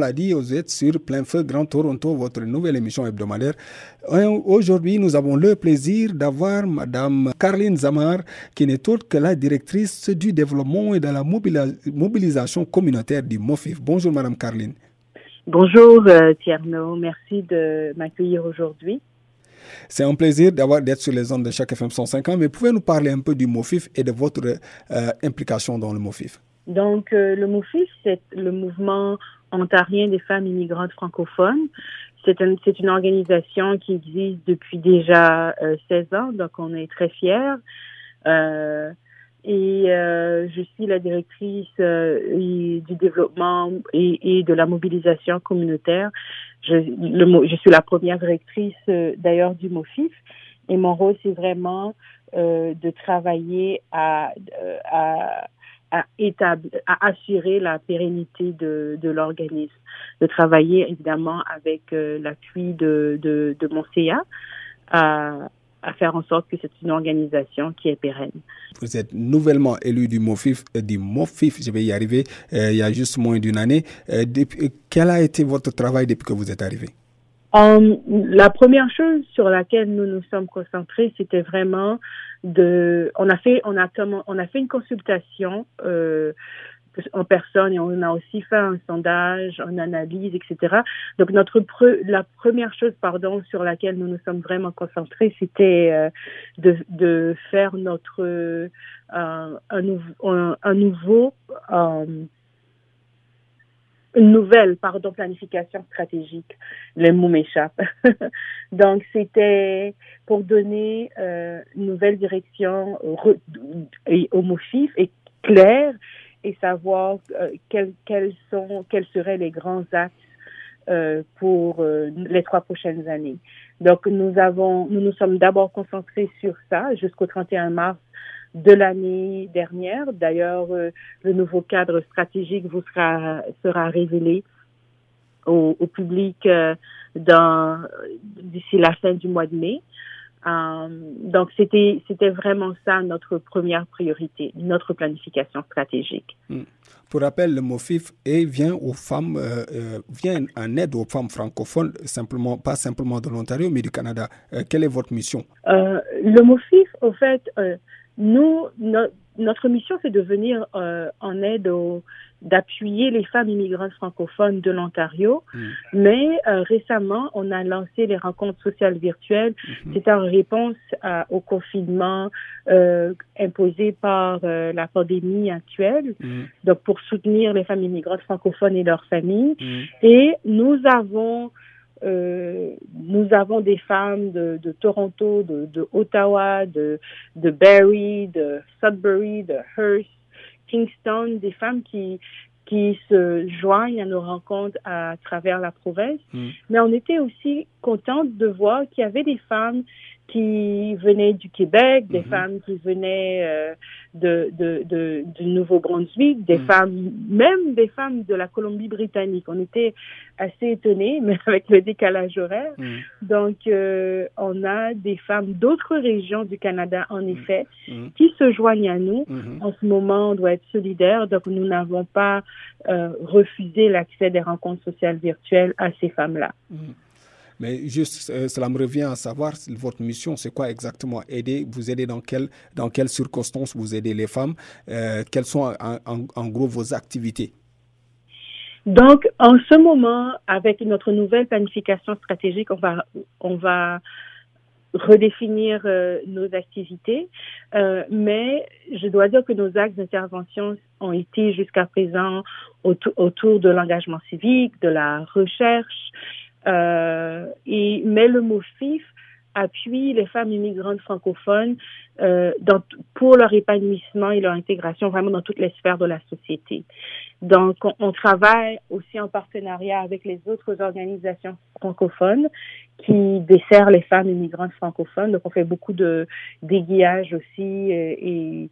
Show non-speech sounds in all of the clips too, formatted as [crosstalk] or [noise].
L'a dit, vous êtes sur Plein Feu Grand Toronto, votre nouvelle émission hebdomadaire. Aujourd'hui, nous avons le plaisir d'avoir Madame Caroline Zamar, qui n'est autre que la directrice du développement et de la mobilisation communautaire du MOFIF. Bonjour, Madame Caroline. Bonjour, euh, Tierno. Merci de m'accueillir aujourd'hui. C'est un plaisir d'avoir d'être sur les ondes de chaque FM 105 ans, mais pouvez nous parler un peu du MOFIF et de votre euh, implication dans le MOFIF Donc, euh, le MOFIF, c'est le mouvement ontarien des femmes immigrantes francophones. C'est une organisation qui existe depuis déjà 16 euh, ans, donc on est très fiers. et je suis la directrice du développement et, de la mobilisation communautaire je, le, je suis la première directrice euh, d'ailleurs du MOFIF et mon rôle c'est vraiment euh, de travailler à, euh, à, à, assurer la pérennité de, de l'organisme, de travailler évidemment avec euh, l'appui de, de, de mon CA à, à faire en sorte que c'est une organisation qui est pérenne. Vous êtes nouvellement élu du MOFIF, euh, du MOFIF, je vais y arriver, euh, il y a juste moins d'une année. Euh, depuis, quel a été votre travail depuis que vous êtes arrivé? Um, la première chose sur laquelle nous nous sommes concentrés, c'était vraiment de, on a fait, on a on a fait une consultation euh, en personne et on a aussi fait un sondage, une analyse, etc. Donc notre la première chose, pardon, sur laquelle nous nous sommes vraiment concentrés, c'était euh, de, de faire notre euh, un, un, un, nouveau euh, une nouvelle, pardon, planification stratégique. Le mot m'échappe. [laughs] Donc, c'était pour donner euh, une nouvelle direction au, au et claire et savoir euh, quels, quels, sont, quels seraient les grands axes euh, pour euh, les trois prochaines années. Donc, nous avons, nous nous sommes d'abord concentrés sur ça jusqu'au 31 mars de l'année dernière. D'ailleurs, le nouveau cadre stratégique vous sera, sera révélé au, au public dans, d'ici la fin du mois de mai. Euh, donc, c'était, c'était vraiment ça notre première priorité, notre planification stratégique. Hmm. Pour rappel, le MOFIF vient aux femmes, euh, euh, vient en aide aux femmes francophones, simplement, pas simplement de l'Ontario, mais du Canada. quelle est votre mission? le MOFIF, au fait, nous, notre mission, c'est de venir en aide aux d'appuyer les femmes immigrantes francophones de l'Ontario. Mm. Mais euh, récemment, on a lancé les rencontres sociales virtuelles. Mm-hmm. C'est en réponse au confinement euh, imposé par euh, la pandémie actuelle. Mm. Donc, pour soutenir les femmes immigrantes francophones et leurs familles. Mm. Et nous avons euh, nous avons des femmes de, de Toronto, de, de, Ottawa, de, de Barrie, de Sudbury, de Hearst, Kingston, des femmes qui qui se joignent à nos rencontres à travers la province. Mm. Mais on était aussi contente de voir qu'il y avait des femmes qui venaient du Québec, des mm-hmm. femmes qui venaient euh, de, de, de, du Nouveau-Brunswick, des mm. femmes, même des femmes de la Colombie-Britannique. On était assez étonnés, [laughs] mais avec le décalage horaire. Mm. Donc, euh, on a des femmes d'autres régions du Canada, en effet, qui se joignent à nous. En ce moment, on doit être solidaires, donc nous n'avons pas euh, refusé l'accès des rencontres sociales virtuelles à ces femmes-là. Mais juste, euh, cela me revient à savoir votre mission, c'est quoi exactement? Aider, vous aider dans, quelle dans quelles circonstances vous aidez les femmes? Euh, Quelles sont en, gros vos activités? Donc, en ce moment, avec notre nouvelle planification stratégique, on va, on va redéfinir euh, nos activités, mais je dois dire que nos axes d'intervention ont été jusqu'à présent autour de l'engagement civique, de la recherche, et, mais le mot FIF appuie les femmes immigrantes francophones euh, dans, pour leur épanouissement et leur intégration vraiment dans toutes les sphères de la société. Donc, on, travaille aussi en partenariat avec les autres organisations francophones qui desserrent les femmes immigrantes francophones. Donc, on fait beaucoup de d'aiguillage aussi euh, et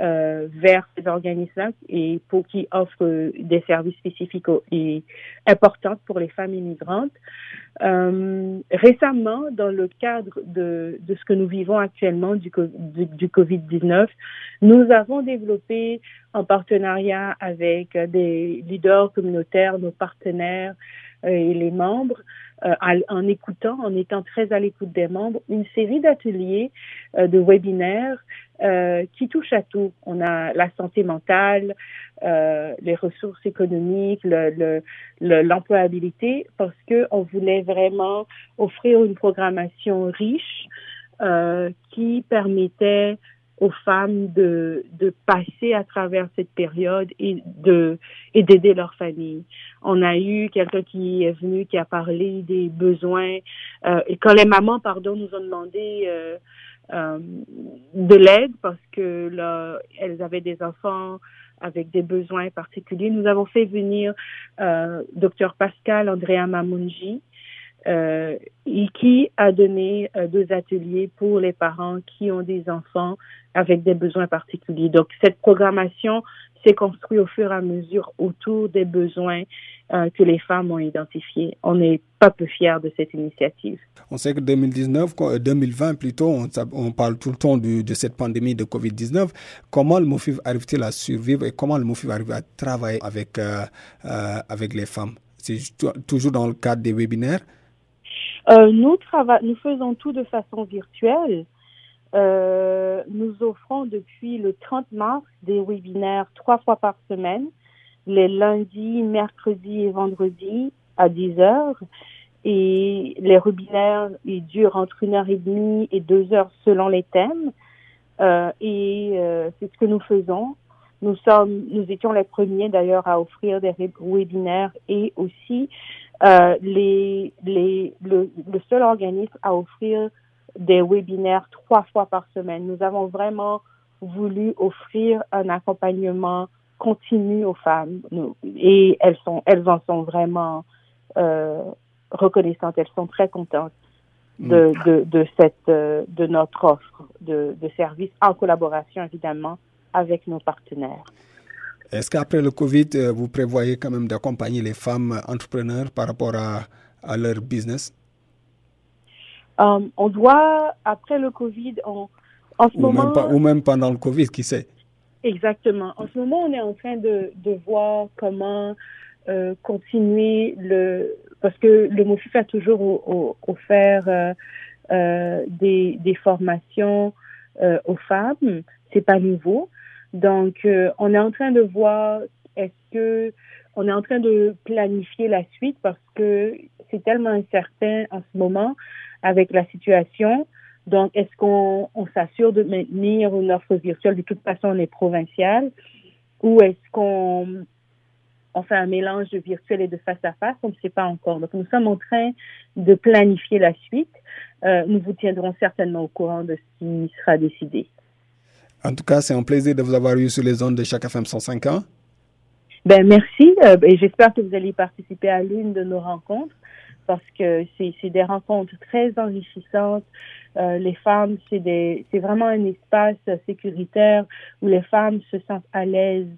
euh, vers ces organismes et pour qui offrent des services spécifiques et importants pour les femmes immigrantes. Euh, récemment, dans le cadre de, de, ce que nous vivons actuellement du, du, du COVID-19, nous avons développé en partenariat avec des leaders communautaires, nos partenaires euh, et les membres, euh, en écoutant, en étant très à l'écoute des membres, une série d'ateliers, euh, de webinaires euh, qui touchent à tout. On a la santé mentale, euh, les ressources économiques, l'employabilité, le, le, parce que on voulait vraiment offrir une programmation riche euh, qui permettait aux femmes de, de passer à travers cette période et de et d'aider leur famille. On a eu quelqu'un qui est venu qui a parlé des besoins euh, et quand les mamans pardon nous ont demandé euh, de l'aide parce que là elles avaient des enfants avec des besoins particuliers. Nous avons fait venir euh, docteur Pascal Andrea Mamunji, euh, qui a donné euh, deux ateliers pour les parents qui ont des enfants avec des besoins particuliers. Donc, cette programmation s'est construite au fur et à mesure autour des besoins euh, que les femmes ont identifiés. On n'est pas peu fiers de cette initiative. On sait que 2019, 2020 plutôt, on, parle tout le temps de, cette pandémie de Covid-19. Comment le MOFIV arrive-t-il à survivre et comment le MOFIV arrive à travailler avec, euh, euh, avec les femmes? C'est toujours dans le cadre des webinaires? Euh, nous, nous faisons tout de façon virtuelle. Euh, nous offrons depuis le 30 mars des webinaires trois fois par semaine, les lundis, mercredis et vendredis à 10 heures. Et les webinaires ils durent entre une heure et demie et deux heures selon les thèmes. Euh, et euh, c'est ce que nous faisons. Nous sommes, nous étions les premiers d'ailleurs à offrir des webinaires et aussi euh, les, les, le, le, seul organisme à offrir des webinaires trois fois par semaine. Nous avons vraiment voulu offrir un accompagnement continu aux femmes et elles sont elles en sont vraiment euh, reconnaissantes elles sont très contentes de, mm. de, de cette euh, de notre offre de, de services en collaboration évidemment avec nos partenaires. Est-ce qu'après le Covid, euh, vous prévoyez quand même d'accompagner les femmes entrepreneurs par rapport à, à leur business? Um, On doit, après le Covid, on, en ce ou moment... Même pas, ou même pendant le Covid, qui sait? Exactement. En ce moment, on est en train de, de voir comment euh, continuer le... Parce que le MOFIF a toujours offert euh, euh, des, des formations euh, aux femmes. C'est pas nouveau. Donc, euh, on est en train de voir est-ce que on est en train de planifier la suite parce que c'est tellement incertain en ce moment avec la situation. Donc, est-ce qu'on on, s'assure de maintenir une offre virtuelle? De toute façon, on est provincial. Ou est-ce qu'on on fait un mélange de virtuel et de face à face? On ne sait pas encore. Donc, nous sommes en train de planifier la suite. Euh, nous vous tiendrons certainement au courant de ce qui sera décidé. En tout cas, c'est un plaisir de vous avoir eu sur les ondes de chaque FM 105 ans. Ben, merci. Euh, et j'espère que vous allez participer à l'une de nos rencontres parce que c'est des rencontres très enrichissantes. Euh, les femmes, c'est vraiment un espace sécuritaire où les femmes se sentent à l'aise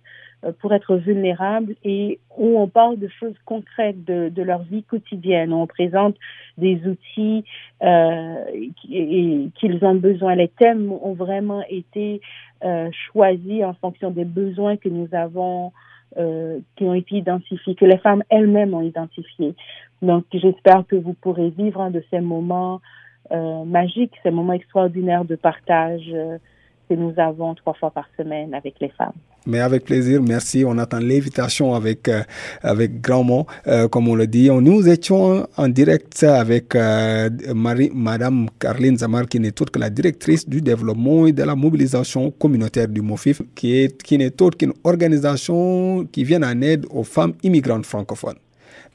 pour être vulnérables et où on parle de choses concrètes de, de leur vie quotidienne. On présente des outils euh, qu'ils ont besoin. Les thèmes ont vraiment été euh, choisis en fonction des besoins que nous avons, euh, qui ont été identifiés, que les femmes elles-mêmes ont identifiés. Donc, j'espère que vous pourrez vivre un de ces moments euh, magiques, ces moments extraordinaires de partage euh, que nous avons trois fois par semaine avec les femmes. Mais avec plaisir, merci. On attend l'invitation avec euh, avec grand mot, euh, comme on le dit. Nous étions en direct avec euh, Marie, Madame Carline Zamar, qui n'est autre que la directrice du développement et de la mobilisation communautaire du MOFIF, qui est qui n'est autre qu'une organisation qui vient en aide aux femmes immigrantes francophones.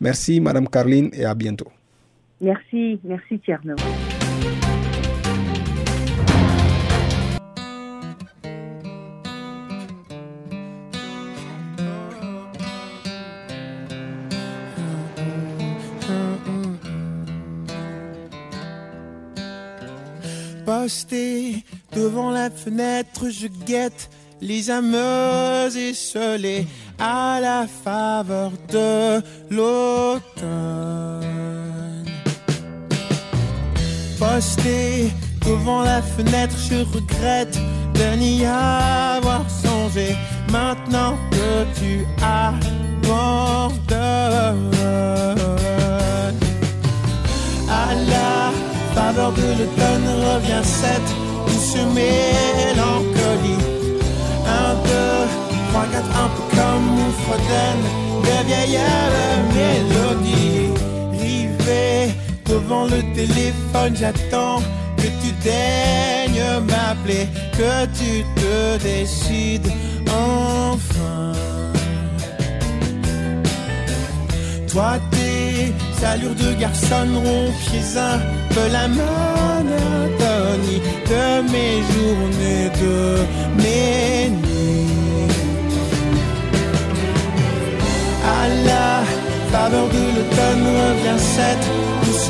Merci, Madame Carline, et à bientôt. Merci, merci Tierno. Posté devant la fenêtre, je guette les âmes esselées à la faveur de l'automne. Posté devant la fenêtre, je regrette de n'y avoir songé. Maintenant que tu abandonnes de l'automne revient cette douce mélancolie. Un, deux, trois, quatre, un peu comme on fredonne de vieilles mélodies. Rivé devant le téléphone, j'attends que tu daignes m'appeler, que tu te décides enfin. Toi, tes allures de garçon rompiez un peu la monotonie de mes journées, de mes nuits. À la faveur de l'automne revient cette douce